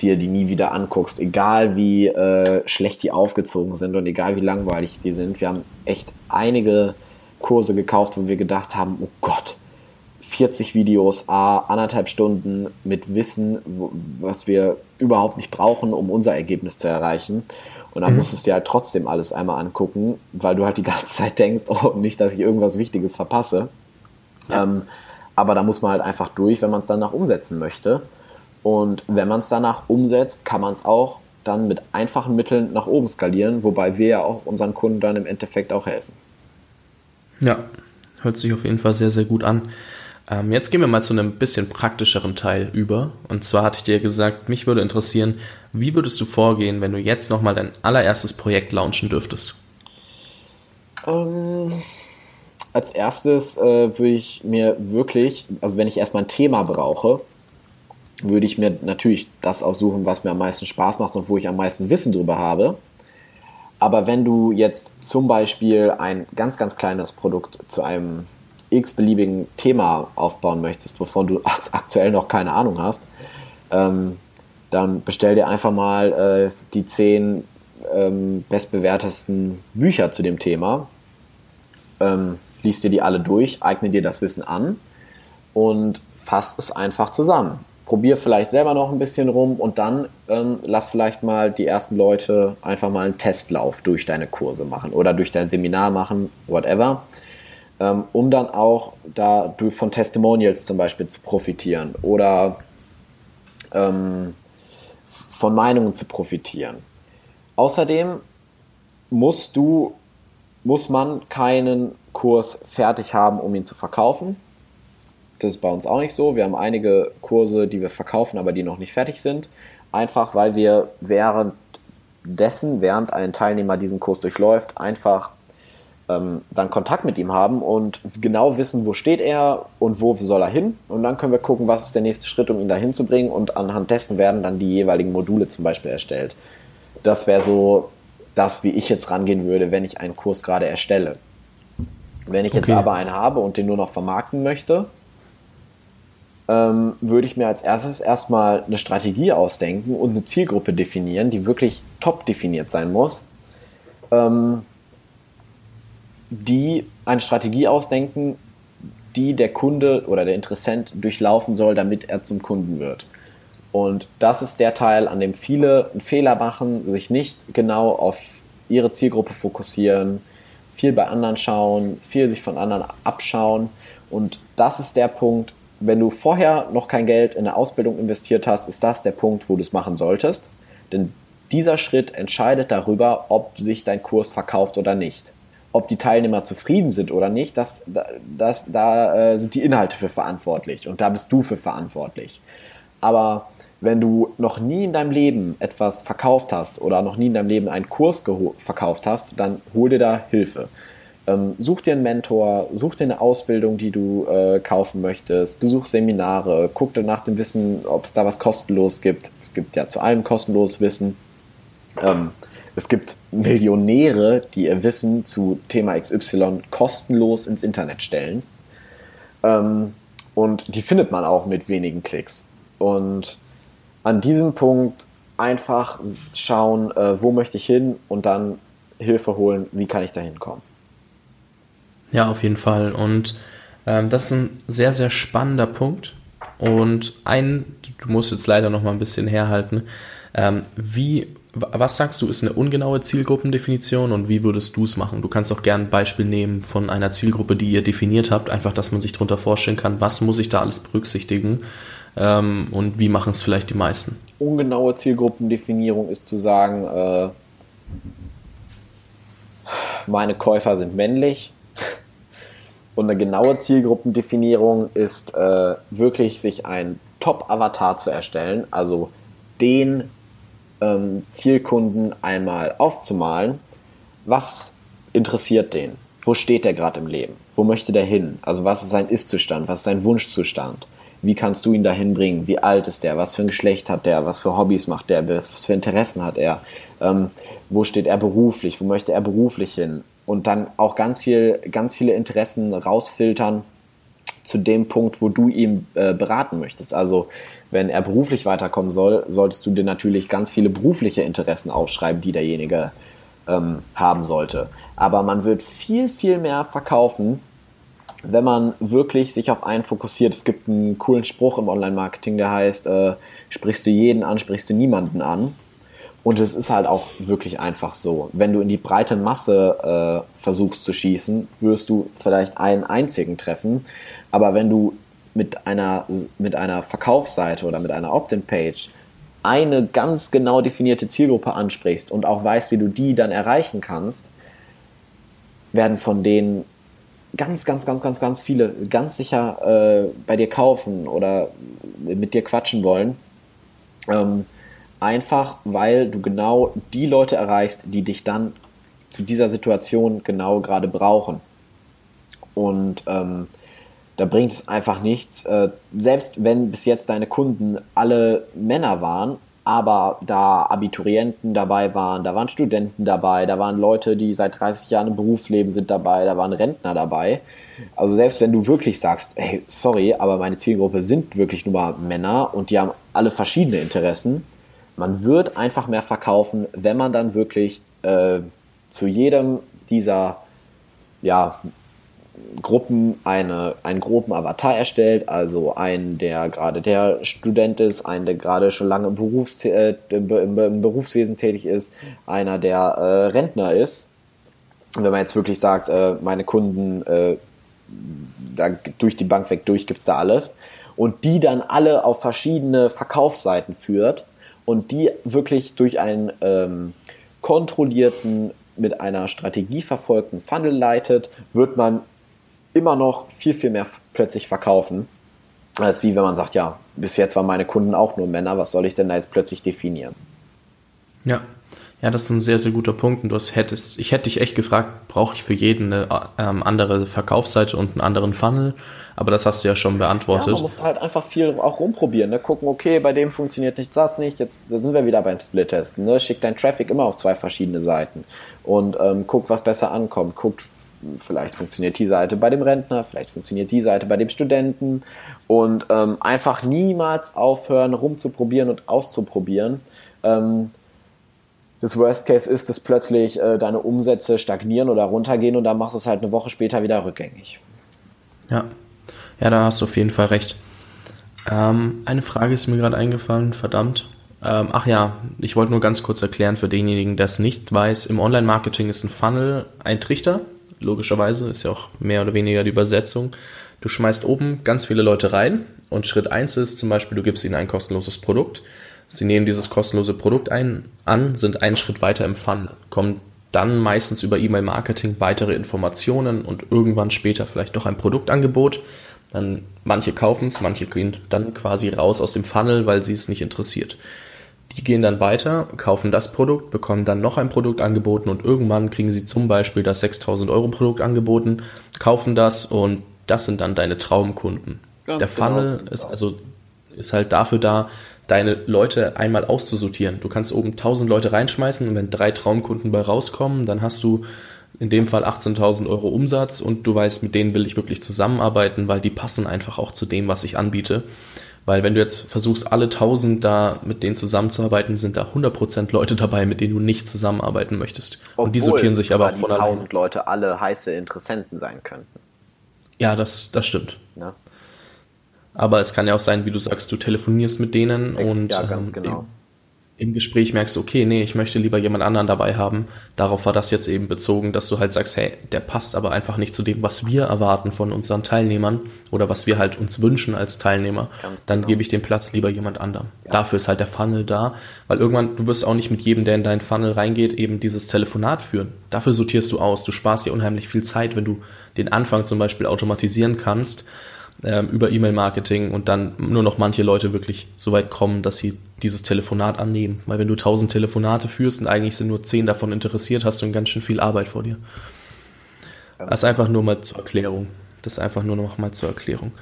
dir die nie wieder anguckst, egal wie äh, schlecht die aufgezogen sind und egal wie langweilig die sind. Wir haben echt einige Kurse gekauft, wo wir gedacht haben, oh Gott, 40 Videos, a anderthalb Stunden mit Wissen, was wir überhaupt nicht brauchen, um unser Ergebnis zu erreichen. Und dann mhm. musstest du dir halt trotzdem alles einmal angucken, weil du halt die ganze Zeit denkst, oh, nicht, dass ich irgendwas Wichtiges verpasse. Ja. Ähm, aber da muss man halt einfach durch, wenn man es dann noch umsetzen möchte. Und wenn man es danach umsetzt, kann man es auch dann mit einfachen Mitteln nach oben skalieren, wobei wir ja auch unseren Kunden dann im Endeffekt auch helfen. Ja, hört sich auf jeden Fall sehr, sehr gut an. Ähm, jetzt gehen wir mal zu einem bisschen praktischeren Teil über. Und zwar hatte ich dir gesagt, mich würde interessieren, wie würdest du vorgehen, wenn du jetzt nochmal dein allererstes Projekt launchen dürftest? Ähm, als erstes äh, würde ich mir wirklich, also wenn ich erstmal ein Thema brauche, würde ich mir natürlich das aussuchen, was mir am meisten Spaß macht und wo ich am meisten Wissen drüber habe. Aber wenn du jetzt zum Beispiel ein ganz, ganz kleines Produkt zu einem x-beliebigen Thema aufbauen möchtest, wovon du aktuell noch keine Ahnung hast, ähm, dann bestell dir einfach mal äh, die zehn ähm, bestbewertesten Bücher zu dem Thema, ähm, liest dir die alle durch, eigne dir das Wissen an und fass es einfach zusammen. Probier vielleicht selber noch ein bisschen rum und dann ähm, lass vielleicht mal die ersten Leute einfach mal einen Testlauf durch deine Kurse machen oder durch dein Seminar machen, whatever, ähm, um dann auch da von Testimonials zum Beispiel zu profitieren oder ähm, von Meinungen zu profitieren. Außerdem musst du, muss man keinen Kurs fertig haben, um ihn zu verkaufen. Das ist bei uns auch nicht so. Wir haben einige Kurse, die wir verkaufen, aber die noch nicht fertig sind. Einfach weil wir währenddessen, während ein Teilnehmer diesen Kurs durchläuft, einfach ähm, dann Kontakt mit ihm haben und genau wissen, wo steht er und wo soll er hin. Und dann können wir gucken, was ist der nächste Schritt, um ihn dahin zu bringen. Und anhand dessen werden dann die jeweiligen Module zum Beispiel erstellt. Das wäre so das, wie ich jetzt rangehen würde, wenn ich einen Kurs gerade erstelle. Wenn ich okay. jetzt aber einen habe und den nur noch vermarkten möchte, ähm, würde ich mir als erstes erstmal eine Strategie ausdenken und eine Zielgruppe definieren, die wirklich top definiert sein muss. Ähm, die eine Strategie ausdenken, die der Kunde oder der Interessent durchlaufen soll, damit er zum Kunden wird. Und das ist der Teil, an dem viele einen Fehler machen, sich nicht genau auf ihre Zielgruppe fokussieren, viel bei anderen schauen, viel sich von anderen abschauen. Und das ist der Punkt, wenn du vorher noch kein Geld in eine Ausbildung investiert hast, ist das der Punkt, wo du es machen solltest. Denn dieser Schritt entscheidet darüber, ob sich dein Kurs verkauft oder nicht ob die Teilnehmer zufrieden sind oder nicht, das, das, da äh, sind die Inhalte für verantwortlich und da bist du für verantwortlich. Aber wenn du noch nie in deinem Leben etwas verkauft hast oder noch nie in deinem Leben einen Kurs verkauft hast, dann hol dir da Hilfe. Ähm, such dir einen Mentor, such dir eine Ausbildung, die du äh, kaufen möchtest, besuch Seminare, guck dir nach dem Wissen, ob es da was kostenlos gibt. Es gibt ja zu allem kostenloses Wissen. Ähm, es gibt Millionäre, die ihr Wissen zu Thema XY kostenlos ins Internet stellen. Ähm, und die findet man auch mit wenigen Klicks. Und an diesem Punkt einfach schauen, äh, wo möchte ich hin und dann Hilfe holen, wie kann ich da hinkommen. Ja, auf jeden Fall. Und ähm, das ist ein sehr, sehr spannender Punkt. Und ein, du musst jetzt leider noch mal ein bisschen herhalten, ähm, wie was sagst du, ist eine ungenaue Zielgruppendefinition und wie würdest du es machen? Du kannst auch gerne ein Beispiel nehmen von einer Zielgruppe, die ihr definiert habt, einfach, dass man sich darunter vorstellen kann, was muss ich da alles berücksichtigen ähm, und wie machen es vielleicht die meisten? Ungenaue Zielgruppendefinierung ist zu sagen, äh, meine Käufer sind männlich. Und eine genaue Zielgruppendefinierung ist äh, wirklich, sich ein Top-Avatar zu erstellen, also den ähm, Zielkunden einmal aufzumalen, was interessiert den? Wo steht der gerade im Leben? Wo möchte der hin? Also was ist sein Ist-Zustand? Was ist sein Wunschzustand? Wie kannst du ihn dahin bringen? Wie alt ist der? Was für ein Geschlecht hat der? Was für Hobbys macht der? Was für Interessen hat er? Ähm, wo steht er beruflich? Wo möchte er beruflich hin? Und dann auch ganz viel, ganz viele Interessen rausfiltern zu dem Punkt, wo du ihn äh, beraten möchtest. Also wenn er beruflich weiterkommen soll, solltest du dir natürlich ganz viele berufliche Interessen aufschreiben, die derjenige ähm, haben sollte. Aber man wird viel, viel mehr verkaufen, wenn man wirklich sich auf einen fokussiert. Es gibt einen coolen Spruch im Online-Marketing, der heißt, äh, sprichst du jeden an, sprichst du niemanden an. Und es ist halt auch wirklich einfach so. Wenn du in die breite Masse äh, versuchst zu schießen, wirst du vielleicht einen einzigen treffen. Aber wenn du mit einer, mit einer Verkaufsseite oder mit einer Opt-in-Page eine ganz genau definierte Zielgruppe ansprichst und auch weißt, wie du die dann erreichen kannst, werden von denen ganz, ganz, ganz, ganz, ganz viele ganz sicher äh, bei dir kaufen oder mit dir quatschen wollen. Ähm, einfach weil du genau die Leute erreichst, die dich dann zu dieser Situation genau gerade brauchen. Und ähm, da bringt es einfach nichts. Äh, selbst wenn bis jetzt deine Kunden alle Männer waren, aber da Abiturienten dabei waren, da waren Studenten dabei, da waren Leute, die seit 30 Jahren im Berufsleben sind dabei, da waren Rentner dabei. Also selbst wenn du wirklich sagst, hey, sorry, aber meine Zielgruppe sind wirklich nur mal Männer und die haben alle verschiedene Interessen, man wird einfach mehr verkaufen, wenn man dann wirklich äh, zu jedem dieser ja, Gruppen eine, einen groben Avatar erstellt, also einen, der gerade der Student ist, einen, der gerade schon lange im, Berufs äh, im, im, Berufswesen tätig ist, einer, der äh, Rentner ist. Und wenn man jetzt wirklich sagt, äh, meine Kunden, äh, da durch die Bank weg durch gibt's da alles, und die dann alle auf verschiedene Verkaufsseiten führt und die wirklich durch einen ähm, kontrollierten, mit einer Strategie verfolgten Funnel leitet, wird man immer noch viel, viel mehr plötzlich verkaufen, als wie wenn man sagt, ja, bis jetzt waren meine Kunden auch nur Männer, was soll ich denn da jetzt plötzlich definieren? Ja, ja, das ist ein sehr, sehr guter Punkt. Und du hättest, ich hätte dich echt gefragt, brauche ich für jeden eine ähm, andere Verkaufsseite und einen anderen Funnel? Aber das hast du ja schon beantwortet. Ja, man muss halt einfach viel auch rumprobieren. Ne? Gucken, okay, bei dem funktioniert nicht das nicht. Jetzt da sind wir wieder beim Split-Testen. Ne? Schick dein Traffic immer auf zwei verschiedene Seiten und ähm, guck, was besser ankommt. Guckt, vielleicht funktioniert die Seite bei dem Rentner, vielleicht funktioniert die Seite bei dem Studenten und ähm, einfach niemals aufhören, rumzuprobieren und auszuprobieren. Ähm, das Worst Case ist, dass plötzlich äh, deine Umsätze stagnieren oder runtergehen und dann machst du es halt eine Woche später wieder rückgängig. Ja, ja, da hast du auf jeden Fall recht. Ähm, eine Frage ist mir gerade eingefallen, verdammt. Ähm, ach ja, ich wollte nur ganz kurz erklären für denjenigen, der es nicht weiß. Im Online-Marketing ist ein Funnel ein Trichter. Logischerweise ist ja auch mehr oder weniger die Übersetzung. Du schmeißt oben ganz viele Leute rein und Schritt 1 ist zum Beispiel, du gibst ihnen ein kostenloses Produkt. Sie nehmen dieses kostenlose Produkt ein, an, sind einen Schritt weiter im Funnel, kommen dann meistens über E-Mail-Marketing weitere Informationen und irgendwann später vielleicht doch ein Produktangebot. Dann manche kaufen es, manche gehen dann quasi raus aus dem Funnel, weil sie es nicht interessiert. Die gehen dann weiter, kaufen das Produkt, bekommen dann noch ein Produkt angeboten und irgendwann kriegen sie zum Beispiel das 6000 Euro Produkt angeboten, kaufen das und das sind dann deine Traumkunden. Ganz Der genau, Funnel ist also ist halt dafür da, deine Leute einmal auszusortieren. Du kannst oben 1000 Leute reinschmeißen und wenn drei Traumkunden bei rauskommen, dann hast du in dem Fall 18.000 Euro Umsatz und du weißt, mit denen will ich wirklich zusammenarbeiten, weil die passen einfach auch zu dem, was ich anbiete. Weil wenn du jetzt versuchst, alle 1000 da mit denen zusammenzuarbeiten, sind da 100% Leute dabei, mit denen du nicht zusammenarbeiten möchtest. Obwohl, und die sortieren sich aber von alleine. 1000 Leute alle heiße Interessenten sein könnten. Ja, das, das stimmt. Aber es kann ja auch sein, wie du sagst, du telefonierst mit denen Ex und ja, ganz ähm, genau im Gespräch merkst, okay, nee, ich möchte lieber jemand anderen dabei haben. Darauf war das jetzt eben bezogen, dass du halt sagst, hey, der passt aber einfach nicht zu dem, was wir erwarten von unseren Teilnehmern oder was wir halt uns wünschen als Teilnehmer. Ganz Dann genau. gebe ich den Platz lieber jemand anderem. Ja. Dafür ist halt der Funnel da, weil irgendwann, du wirst auch nicht mit jedem, der in deinen Funnel reingeht, eben dieses Telefonat führen. Dafür sortierst du aus. Du sparst dir unheimlich viel Zeit, wenn du den Anfang zum Beispiel automatisieren kannst ähm, über E-Mail-Marketing und dann nur noch manche Leute wirklich so weit kommen, dass sie dieses Telefonat annehmen. Weil wenn du tausend Telefonate führst und eigentlich sind nur zehn davon interessiert, hast du ganz schön viel Arbeit vor dir. Das ist einfach nur mal zur Erklärung. Das ist einfach nur noch mal zur Erklärung.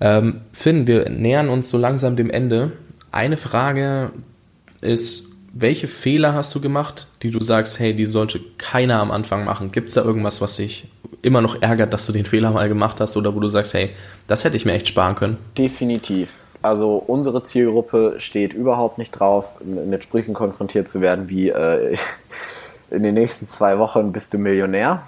Ähm, Finn, wir nähern uns so langsam dem Ende. Eine Frage ist, welche Fehler hast du gemacht, die du sagst, hey, die sollte keiner am Anfang machen? Gibt es da irgendwas, was dich immer noch ärgert, dass du den Fehler mal gemacht hast oder wo du sagst, hey, das hätte ich mir echt sparen können? Definitiv. Also unsere Zielgruppe steht überhaupt nicht drauf, mit Sprüchen konfrontiert zu werden wie äh, in den nächsten zwei Wochen bist du Millionär.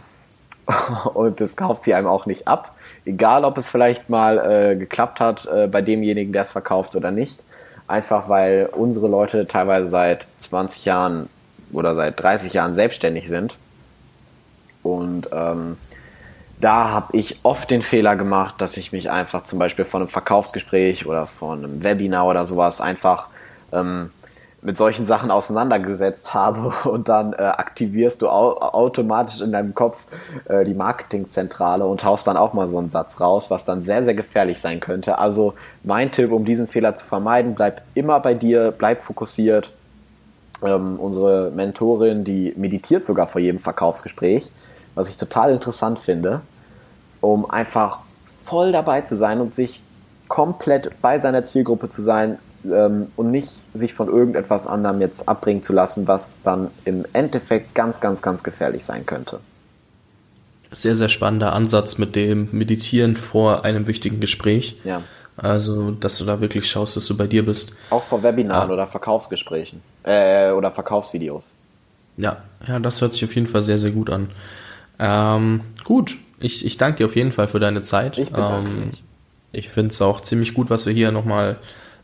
Und das kauft sie einem auch nicht ab. Egal, ob es vielleicht mal äh, geklappt hat äh, bei demjenigen, der es verkauft oder nicht. Einfach weil unsere Leute teilweise seit 20 Jahren oder seit 30 Jahren selbstständig sind. Und ähm, da habe ich oft den Fehler gemacht, dass ich mich einfach zum Beispiel von einem Verkaufsgespräch oder von einem Webinar oder sowas einfach ähm, mit solchen Sachen auseinandergesetzt habe und dann äh, aktivierst du au automatisch in deinem Kopf äh, die Marketingzentrale und haust dann auch mal so einen Satz raus, was dann sehr, sehr gefährlich sein könnte. Also mein Tipp, um diesen Fehler zu vermeiden, bleib immer bei dir, bleib fokussiert. Ähm, unsere Mentorin, die meditiert sogar vor jedem Verkaufsgespräch, was ich total interessant finde um einfach voll dabei zu sein und sich komplett bei seiner Zielgruppe zu sein, ähm, und nicht sich von irgendetwas anderem jetzt abbringen zu lassen, was dann im Endeffekt ganz, ganz, ganz gefährlich sein könnte. Sehr, sehr spannender Ansatz mit dem Meditieren vor einem wichtigen Gespräch. Ja. Also, dass du da wirklich schaust, dass du bei dir bist. Auch vor Webinaren ah. oder Verkaufsgesprächen äh, oder Verkaufsvideos. Ja, ja, das hört sich auf jeden Fall sehr, sehr gut an. Ähm, gut, ich, ich danke dir auf jeden Fall für deine Zeit. Ich bedanke ähm, mich. Ich finde es auch ziemlich gut, was wir hier nochmal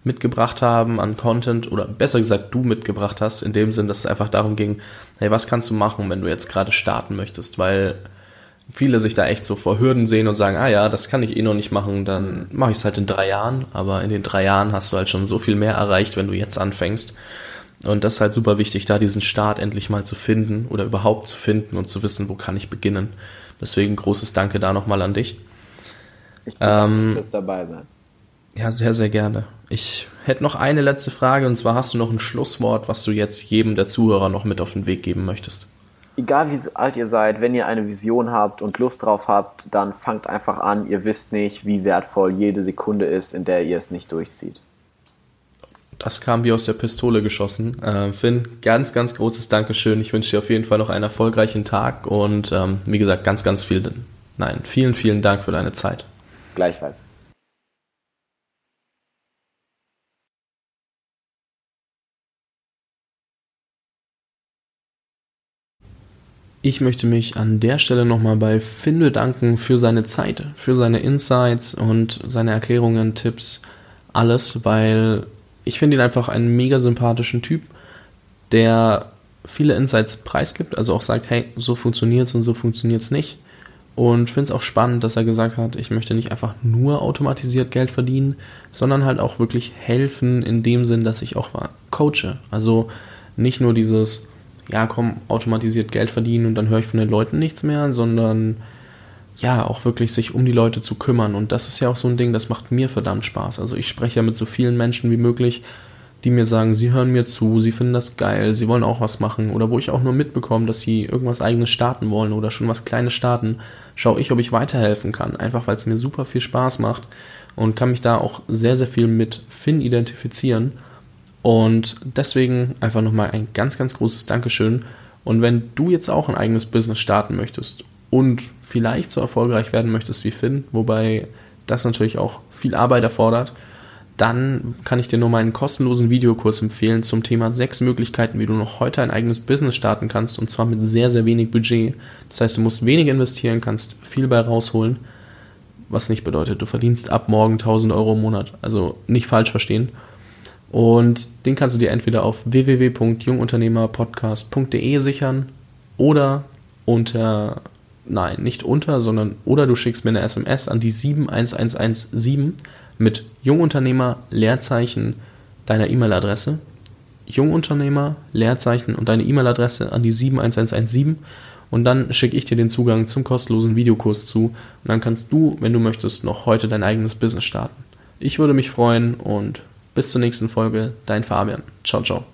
mitgebracht haben an Content oder besser gesagt du mitgebracht hast, in dem Sinn, dass es einfach darum ging, hey, was kannst du machen, wenn du jetzt gerade starten möchtest, weil viele sich da echt so vor Hürden sehen und sagen, ah ja, das kann ich eh noch nicht machen, dann mache ich es halt in drei Jahren, aber in den drei Jahren hast du halt schon so viel mehr erreicht, wenn du jetzt anfängst. Und das ist halt super wichtig, da diesen Start endlich mal zu finden oder überhaupt zu finden und zu wissen, wo kann ich beginnen. Deswegen großes Danke da nochmal an dich. Ich ähm, fürs dabei sein. Ja, sehr, sehr gerne. Ich hätte noch eine letzte Frage und zwar hast du noch ein Schlusswort, was du jetzt jedem der Zuhörer noch mit auf den Weg geben möchtest. Egal wie alt ihr seid, wenn ihr eine Vision habt und Lust drauf habt, dann fangt einfach an. Ihr wisst nicht, wie wertvoll jede Sekunde ist, in der ihr es nicht durchzieht. Das kam wie aus der Pistole geschossen. Äh, Finn, ganz, ganz großes Dankeschön. Ich wünsche dir auf jeden Fall noch einen erfolgreichen Tag und ähm, wie gesagt, ganz, ganz viel, nein, vielen, vielen Dank für deine Zeit. Gleichfalls. Ich möchte mich an der Stelle nochmal bei Finn bedanken für seine Zeit, für seine Insights und seine Erklärungen, Tipps, alles, weil ich finde ihn einfach einen mega sympathischen Typ, der viele Insights preisgibt, also auch sagt, hey, so funktioniert es und so funktioniert es nicht. Und finde es auch spannend, dass er gesagt hat, ich möchte nicht einfach nur automatisiert Geld verdienen, sondern halt auch wirklich helfen in dem Sinn, dass ich auch coache. Also nicht nur dieses, ja, komm, automatisiert Geld verdienen und dann höre ich von den Leuten nichts mehr, sondern ja, auch wirklich sich um die Leute zu kümmern. Und das ist ja auch so ein Ding, das macht mir verdammt Spaß. Also ich spreche ja mit so vielen Menschen wie möglich, die mir sagen, sie hören mir zu, sie finden das geil, sie wollen auch was machen. Oder wo ich auch nur mitbekomme, dass sie irgendwas eigenes starten wollen oder schon was Kleines starten, schaue ich, ob ich weiterhelfen kann. Einfach weil es mir super viel Spaß macht und kann mich da auch sehr, sehr viel mit Finn identifizieren. Und deswegen einfach nochmal ein ganz, ganz großes Dankeschön. Und wenn du jetzt auch ein eigenes Business starten möchtest und vielleicht so erfolgreich werden möchtest wie Finn, wobei das natürlich auch viel Arbeit erfordert, dann kann ich dir nur meinen kostenlosen Videokurs empfehlen zum Thema sechs Möglichkeiten, wie du noch heute ein eigenes Business starten kannst und zwar mit sehr, sehr wenig Budget. Das heißt, du musst wenig investieren, kannst viel bei rausholen, was nicht bedeutet, du verdienst ab morgen 1000 Euro im Monat. Also nicht falsch verstehen. Und den kannst du dir entweder auf www.jungunternehmerpodcast.de sichern oder unter nein, nicht unter, sondern oder du schickst mir eine SMS an die 71117 mit Jungunternehmer, Leerzeichen, deiner E-Mail-Adresse. Jungunternehmer, Leerzeichen und deine E-Mail-Adresse an die 71117 und dann schicke ich dir den Zugang zum kostenlosen Videokurs zu und dann kannst du, wenn du möchtest, noch heute dein eigenes Business starten. Ich würde mich freuen und bis zur nächsten Folge, dein Fabian. Ciao, ciao.